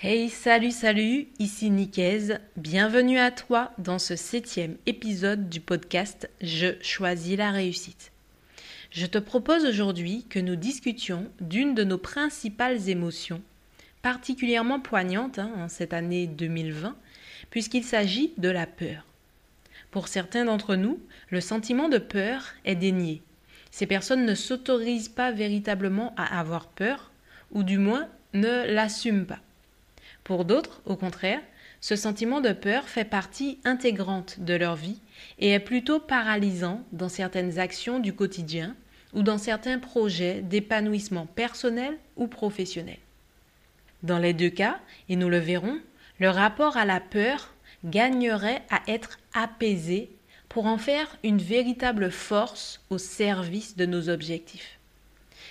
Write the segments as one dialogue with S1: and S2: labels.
S1: Hey, salut, salut, ici Nicaise. Bienvenue à toi dans ce septième épisode du podcast Je choisis la réussite. Je te propose aujourd'hui que nous discutions d'une de nos principales émotions, particulièrement poignante hein, en cette année 2020, puisqu'il s'agit de la peur. Pour certains d'entre nous, le sentiment de peur est dénié. Ces personnes ne s'autorisent pas véritablement à avoir peur, ou du moins ne l'assument pas. Pour d'autres, au contraire, ce sentiment de peur fait partie intégrante de leur vie et est plutôt paralysant dans certaines actions du quotidien ou dans certains projets d'épanouissement personnel ou professionnel. Dans les deux cas, et nous le verrons, le rapport à la peur gagnerait à être apaisé pour en faire une véritable force au service de nos objectifs.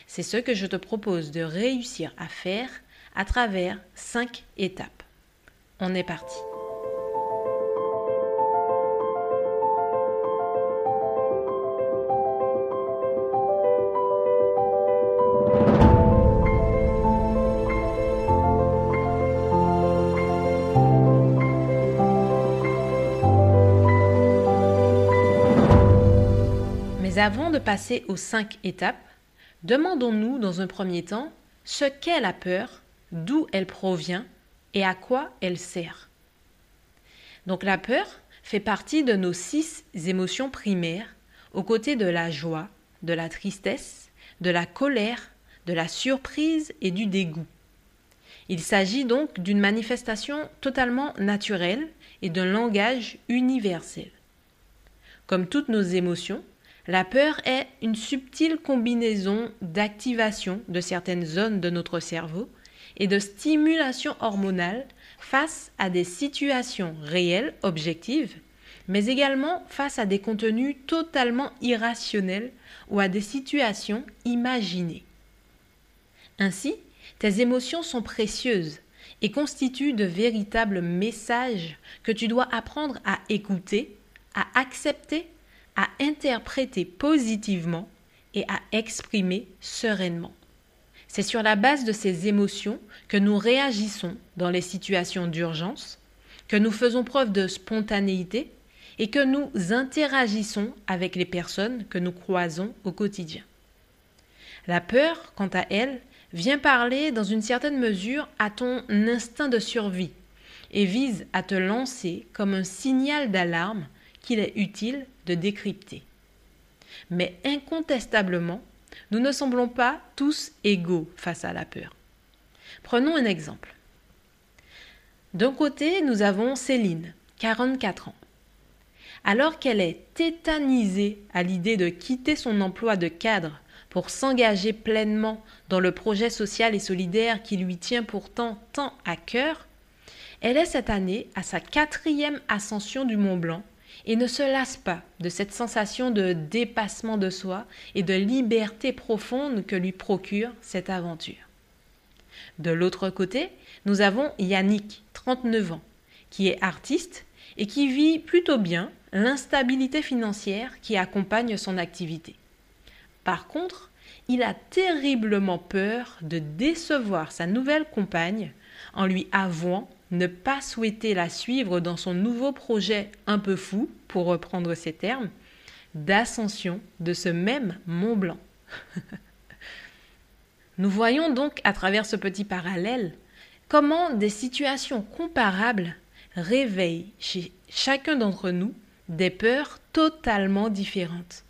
S1: C'est ce que je te propose de réussir à faire à travers cinq étapes. On est parti. Mais avant de passer aux cinq étapes, demandons-nous dans un premier temps ce qu'est la peur d'où elle provient et à quoi elle sert. Donc la peur fait partie de nos six émotions primaires, aux côtés de la joie, de la tristesse, de la colère, de la surprise et du dégoût. Il s'agit donc d'une manifestation totalement naturelle et d'un langage universel. Comme toutes nos émotions, la peur est une subtile combinaison d'activation de certaines zones de notre cerveau et de stimulation hormonale face à des situations réelles, objectives, mais également face à des contenus totalement irrationnels ou à des situations imaginées. Ainsi, tes émotions sont précieuses et constituent de véritables messages que tu dois apprendre à écouter, à accepter, à interpréter positivement et à exprimer sereinement. C'est sur la base de ces émotions que nous réagissons dans les situations d'urgence, que nous faisons preuve de spontanéité et que nous interagissons avec les personnes que nous croisons au quotidien. La peur, quant à elle, vient parler dans une certaine mesure à ton instinct de survie et vise à te lancer comme un signal d'alarme qu'il est utile de décrypter. Mais incontestablement, nous ne semblons pas tous égaux face à la peur. Prenons un exemple. D'un côté, nous avons Céline, 44 ans. Alors qu'elle est tétanisée à l'idée de quitter son emploi de cadre pour s'engager pleinement dans le projet social et solidaire qui lui tient pourtant tant à cœur, elle est cette année à sa quatrième ascension du Mont Blanc et ne se lasse pas de cette sensation de dépassement de soi et de liberté profonde que lui procure cette aventure. De l'autre côté, nous avons Yannick, 39 ans, qui est artiste et qui vit plutôt bien l'instabilité financière qui accompagne son activité. Par contre, il a terriblement peur de décevoir sa nouvelle compagne en lui avouant ne pas souhaiter la suivre dans son nouveau projet un peu fou, pour reprendre ces termes, d'ascension de ce même Mont Blanc. Nous voyons donc à travers ce petit parallèle comment des situations comparables réveillent chez chacun d'entre nous des peurs totalement différentes.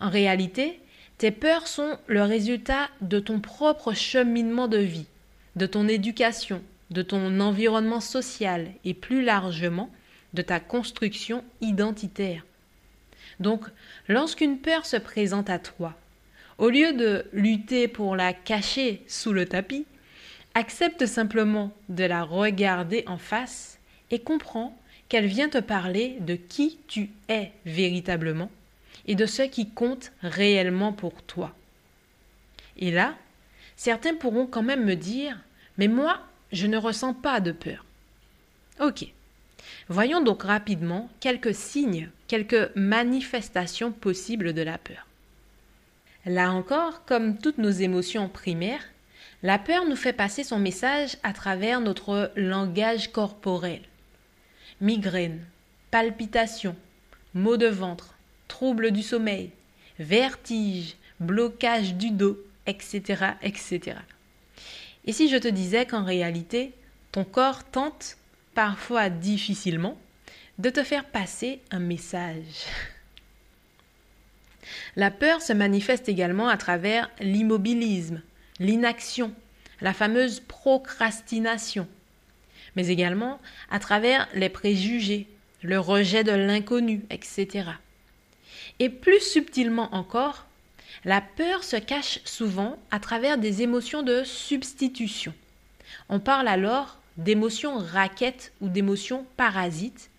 S1: En réalité, tes peurs sont le résultat de ton propre cheminement de vie, de ton éducation, de ton environnement social et plus largement de ta construction identitaire. Donc, lorsqu'une peur se présente à toi, au lieu de lutter pour la cacher sous le tapis, accepte simplement de la regarder en face et comprends qu'elle vient te parler de qui tu es véritablement et de ce qui compte réellement pour toi. Et là, certains pourront quand même me dire Mais moi, je ne ressens pas de peur. Ok. Voyons donc rapidement quelques signes, quelques manifestations possibles de la peur. Là encore, comme toutes nos émotions primaires, La peur nous fait passer son message à travers notre langage corporel. Migraine, palpitations, maux de ventre, troubles du sommeil, vertige, blocage du dos, etc., etc. Et si je te disais qu'en réalité, ton corps tente, parfois difficilement, de te faire passer un message? La peur se manifeste également à travers l'immobilisme, l'inaction, la fameuse procrastination, mais également à travers les préjugés, le rejet de l'inconnu, etc. Et plus subtilement encore, la peur se cache souvent à travers des émotions de substitution. On parle alors d'émotions raquettes ou d'émotions parasites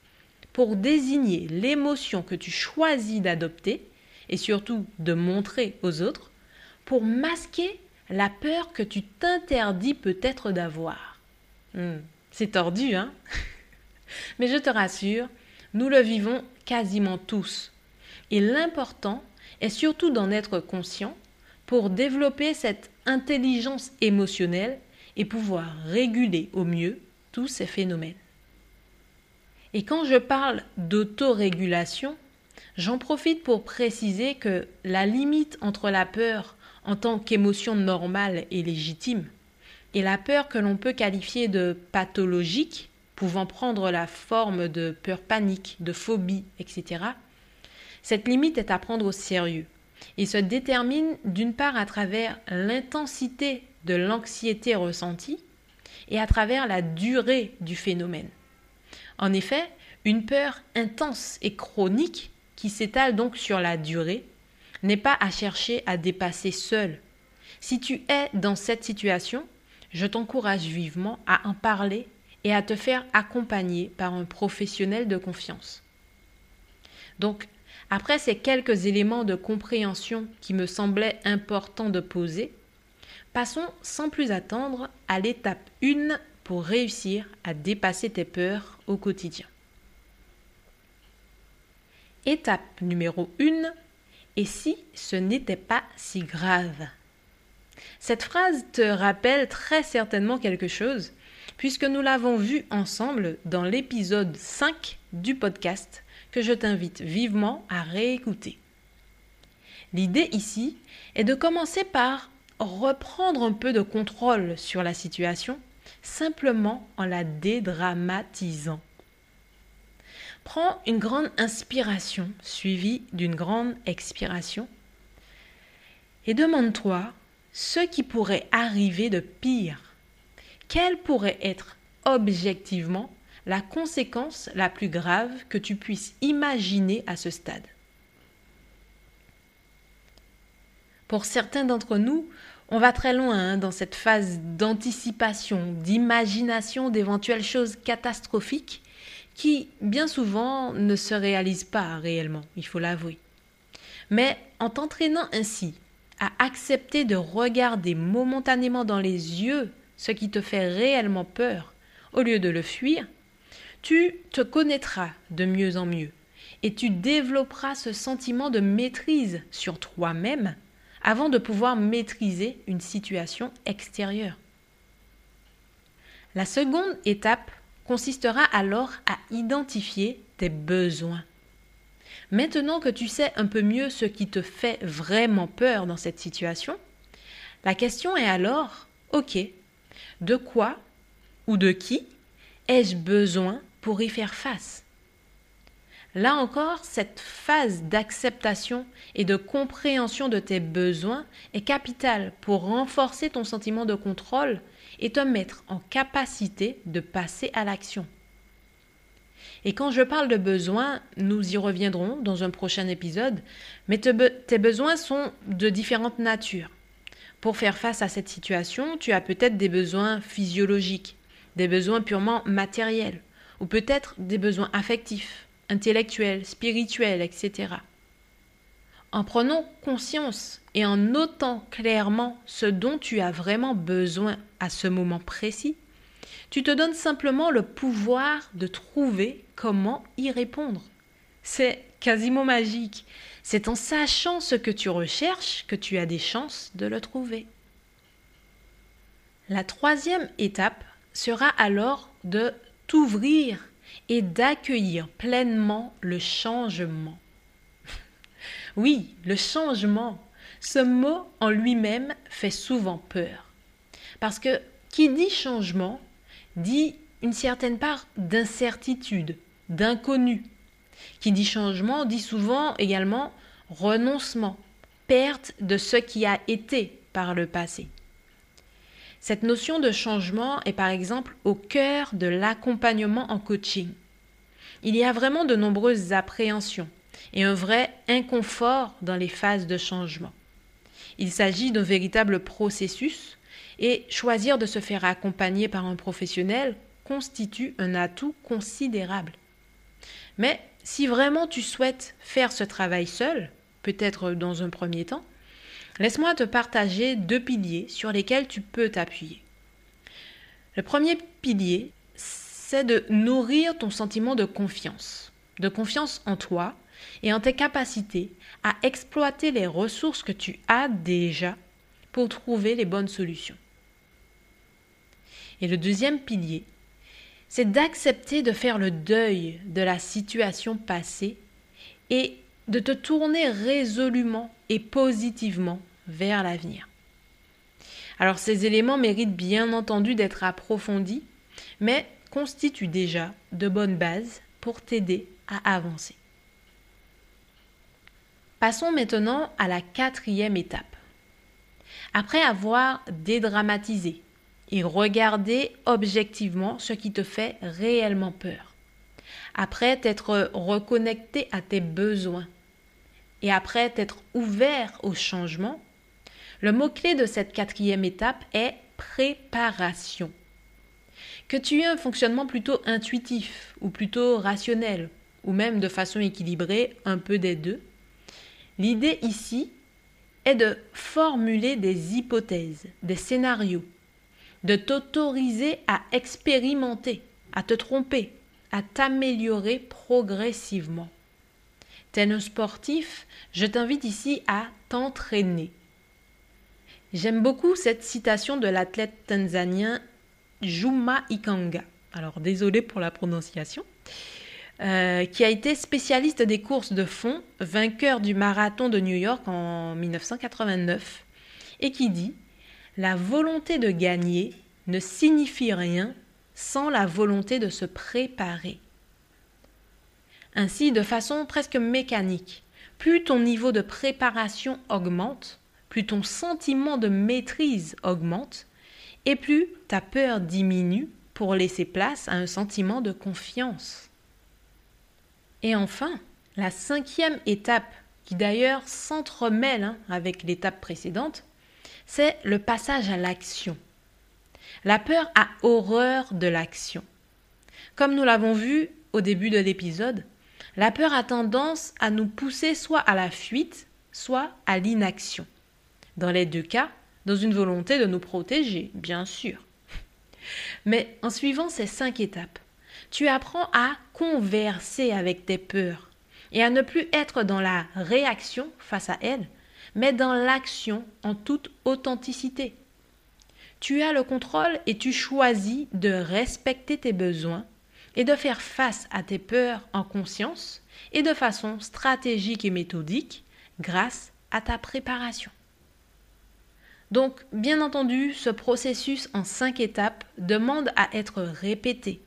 S1: pour désigner l'émotion que tu choisis d'adopter et surtout de montrer aux autres pour masquer la peur que tu t'interdis peut-être d'avoir. Hmm, c'est tordu, hein? Mais je te rassure, nous le vivons quasiment tous. Et l'important est surtout d'en être conscient pour développer cette intelligence émotionnelle et pouvoir réguler au mieux tous ces phénomènes. Et quand je parle d'autorégulation, j'en profite pour préciser que la limite entre la peur en tant qu'émotion normale et légitime et la peur que l'on peut qualifier de pathologique, pouvant prendre la forme de peur panique, de phobie, etc., cette limite est à prendre au sérieux et se détermine d'une part à travers l'intensité de l'anxiété ressentie et à travers la durée du phénomène. En effet, une peur intense et chronique qui s'étale donc sur la durée n'est pas à chercher à dépasser seul. Si tu es dans cette situation, je t'encourage vivement à en parler et à te faire accompagner par un professionnel de confiance. Donc, après ces quelques éléments de compréhension qui me semblaient importants de poser, passons sans plus attendre à l'étape 1 pour réussir à dépasser tes peurs au quotidien. Étape numéro 1. Et si ce n'était pas si grave? Cette phrase te rappelle très certainement quelque chose, puisque nous l'avons vu ensemble dans l'épisode 5 du podcast je t'invite vivement à réécouter. L'idée ici est de commencer par reprendre un peu de contrôle sur la situation, simplement en la dédramatisant. Prends une grande inspiration suivie d'une grande expiration et demande-toi ce qui pourrait arriver de pire. Quelle pourrait être objectivement la conséquence la plus grave que tu puisses imaginer à ce stade. Pour certains d'entre nous, on va très loin hein, dans cette phase d'anticipation, d'imagination d'éventuelles choses catastrophiques qui, bien souvent, ne se réalisent pas réellement, il faut l'avouer. Mais en t'entraînant ainsi à accepter de regarder momentanément dans les yeux ce qui te fait réellement peur, au lieu de le fuir, tu te connaîtras de mieux en mieux et tu développeras ce sentiment de maîtrise sur toi-même avant de pouvoir maîtriser une situation extérieure. La seconde étape consistera alors à identifier tes besoins. Maintenant que tu sais un peu mieux ce qui te fait vraiment peur dans cette situation, la question est alors, ok, de quoi ou de qui ai-je besoin pour y faire face. Là encore, cette phase d'acceptation et de compréhension de tes besoins est capitale pour renforcer ton sentiment de contrôle et te mettre en capacité de passer à l'action. Et quand je parle de besoins, nous y reviendrons dans un prochain épisode, mais tes besoins sont de différentes natures. Pour faire face à cette situation, tu as peut-être des besoins physiologiques, des besoins purement matériels, ou peut-être des besoins affectifs, intellectuels, spirituels, etc. En prenant conscience et en notant clairement ce dont tu as vraiment besoin à ce moment précis, tu te donnes simplement le pouvoir de trouver comment y répondre. C'est quasiment magique. C'est en sachant ce que tu recherches que tu as des chances de le trouver. La troisième étape sera alors de t'ouvrir et d'accueillir pleinement le changement. oui, le changement. Ce mot en lui-même fait souvent peur. Parce que qui dit changement dit une certaine part d'incertitude, d'inconnu. Qui dit changement dit souvent également renoncement, perte de ce qui a été par le passé. Cette notion de changement est par exemple au cœur de l'accompagnement en coaching. Il y a vraiment de nombreuses appréhensions et un vrai inconfort dans les phases de changement. Il s'agit d'un véritable processus et choisir de se faire accompagner par un professionnel constitue un atout considérable. Mais si vraiment tu souhaites faire ce travail seul, peut-être dans un premier temps, Laisse-moi te partager deux piliers sur lesquels tu peux t'appuyer. Le premier pilier, c'est de nourrir ton sentiment de confiance, de confiance en toi et en tes capacités à exploiter les ressources que tu as déjà pour trouver les bonnes solutions. Et le deuxième pilier, c'est d'accepter de faire le deuil de la situation passée et de te tourner résolument et positivement vers l'avenir. Alors ces éléments méritent bien entendu d'être approfondis, mais constituent déjà de bonnes bases pour t'aider à avancer. Passons maintenant à la quatrième étape. Après avoir dédramatisé et regardé objectivement ce qui te fait réellement peur, après t'être reconnecté à tes besoins, et après t'être ouvert au changement, le mot-clé de cette quatrième étape est préparation. Que tu aies un fonctionnement plutôt intuitif ou plutôt rationnel, ou même de façon équilibrée, un peu des deux, l'idée ici est de formuler des hypothèses, des scénarios, de t'autoriser à expérimenter, à te tromper, à t'améliorer progressivement. Un sportif, je t'invite ici à t'entraîner. J'aime beaucoup cette citation de l'athlète tanzanien Juma Ikanga. Alors désolé pour la prononciation. Euh, qui a été spécialiste des courses de fond, vainqueur du marathon de New York en 1989, et qui dit La volonté de gagner ne signifie rien sans la volonté de se préparer. Ainsi, de façon presque mécanique, plus ton niveau de préparation augmente, plus ton sentiment de maîtrise augmente, et plus ta peur diminue pour laisser place à un sentiment de confiance. Et enfin, la cinquième étape, qui d'ailleurs s'entremêle hein, avec l'étape précédente, c'est le passage à l'action. La peur a horreur de l'action. Comme nous l'avons vu au début de l'épisode, la peur a tendance à nous pousser soit à la fuite, soit à l'inaction. Dans les deux cas, dans une volonté de nous protéger, bien sûr. Mais en suivant ces cinq étapes, tu apprends à converser avec tes peurs et à ne plus être dans la réaction face à elles, mais dans l'action en toute authenticité. Tu as le contrôle et tu choisis de respecter tes besoins et de faire face à tes peurs en conscience et de façon stratégique et méthodique grâce à ta préparation. Donc, bien entendu, ce processus en cinq étapes demande à être répété,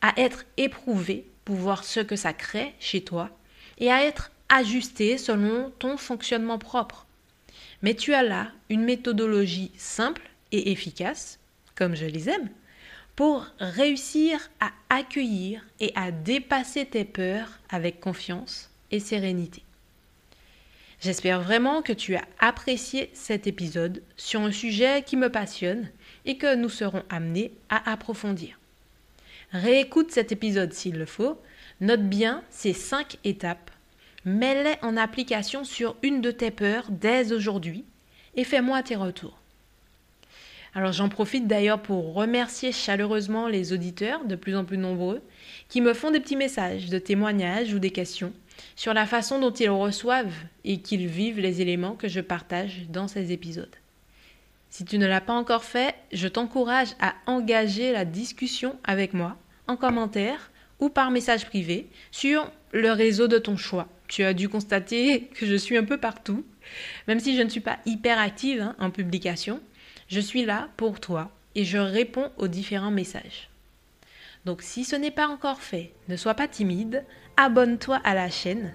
S1: à être éprouvé pour voir ce que ça crée chez toi et à être ajusté selon ton fonctionnement propre. Mais tu as là une méthodologie simple et efficace, comme je les aime, pour réussir à accueillir et à dépasser tes peurs avec confiance et sérénité. J'espère vraiment que tu as apprécié cet épisode sur un sujet qui me passionne et que nous serons amenés à approfondir. Réécoute cet épisode s'il le faut, note bien ces cinq étapes, mets-les en application sur une de tes peurs dès aujourd'hui et fais-moi tes retours. Alors j'en profite d'ailleurs pour remercier chaleureusement les auditeurs, de plus en plus nombreux, qui me font des petits messages de témoignages ou des questions sur la façon dont ils reçoivent et qu'ils vivent les éléments que je partage dans ces épisodes. Si tu ne l'as pas encore fait, je t'encourage à engager la discussion avec moi en commentaire ou par message privé sur le réseau de ton choix. Tu as dû constater que je suis un peu partout. Même si je ne suis pas hyper active hein, en publication, je suis là pour toi et je réponds aux différents messages. Donc si ce n'est pas encore fait, ne sois pas timide, abonne-toi à la chaîne,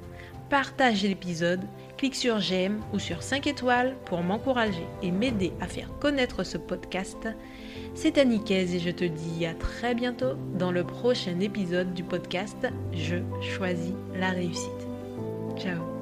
S1: partage l'épisode, clique sur j'aime ou sur 5 étoiles pour m'encourager et m'aider à faire connaître ce podcast. C'est Annicaise et je te dis à très bientôt dans le prochain épisode du podcast Je choisis la réussite. Ciao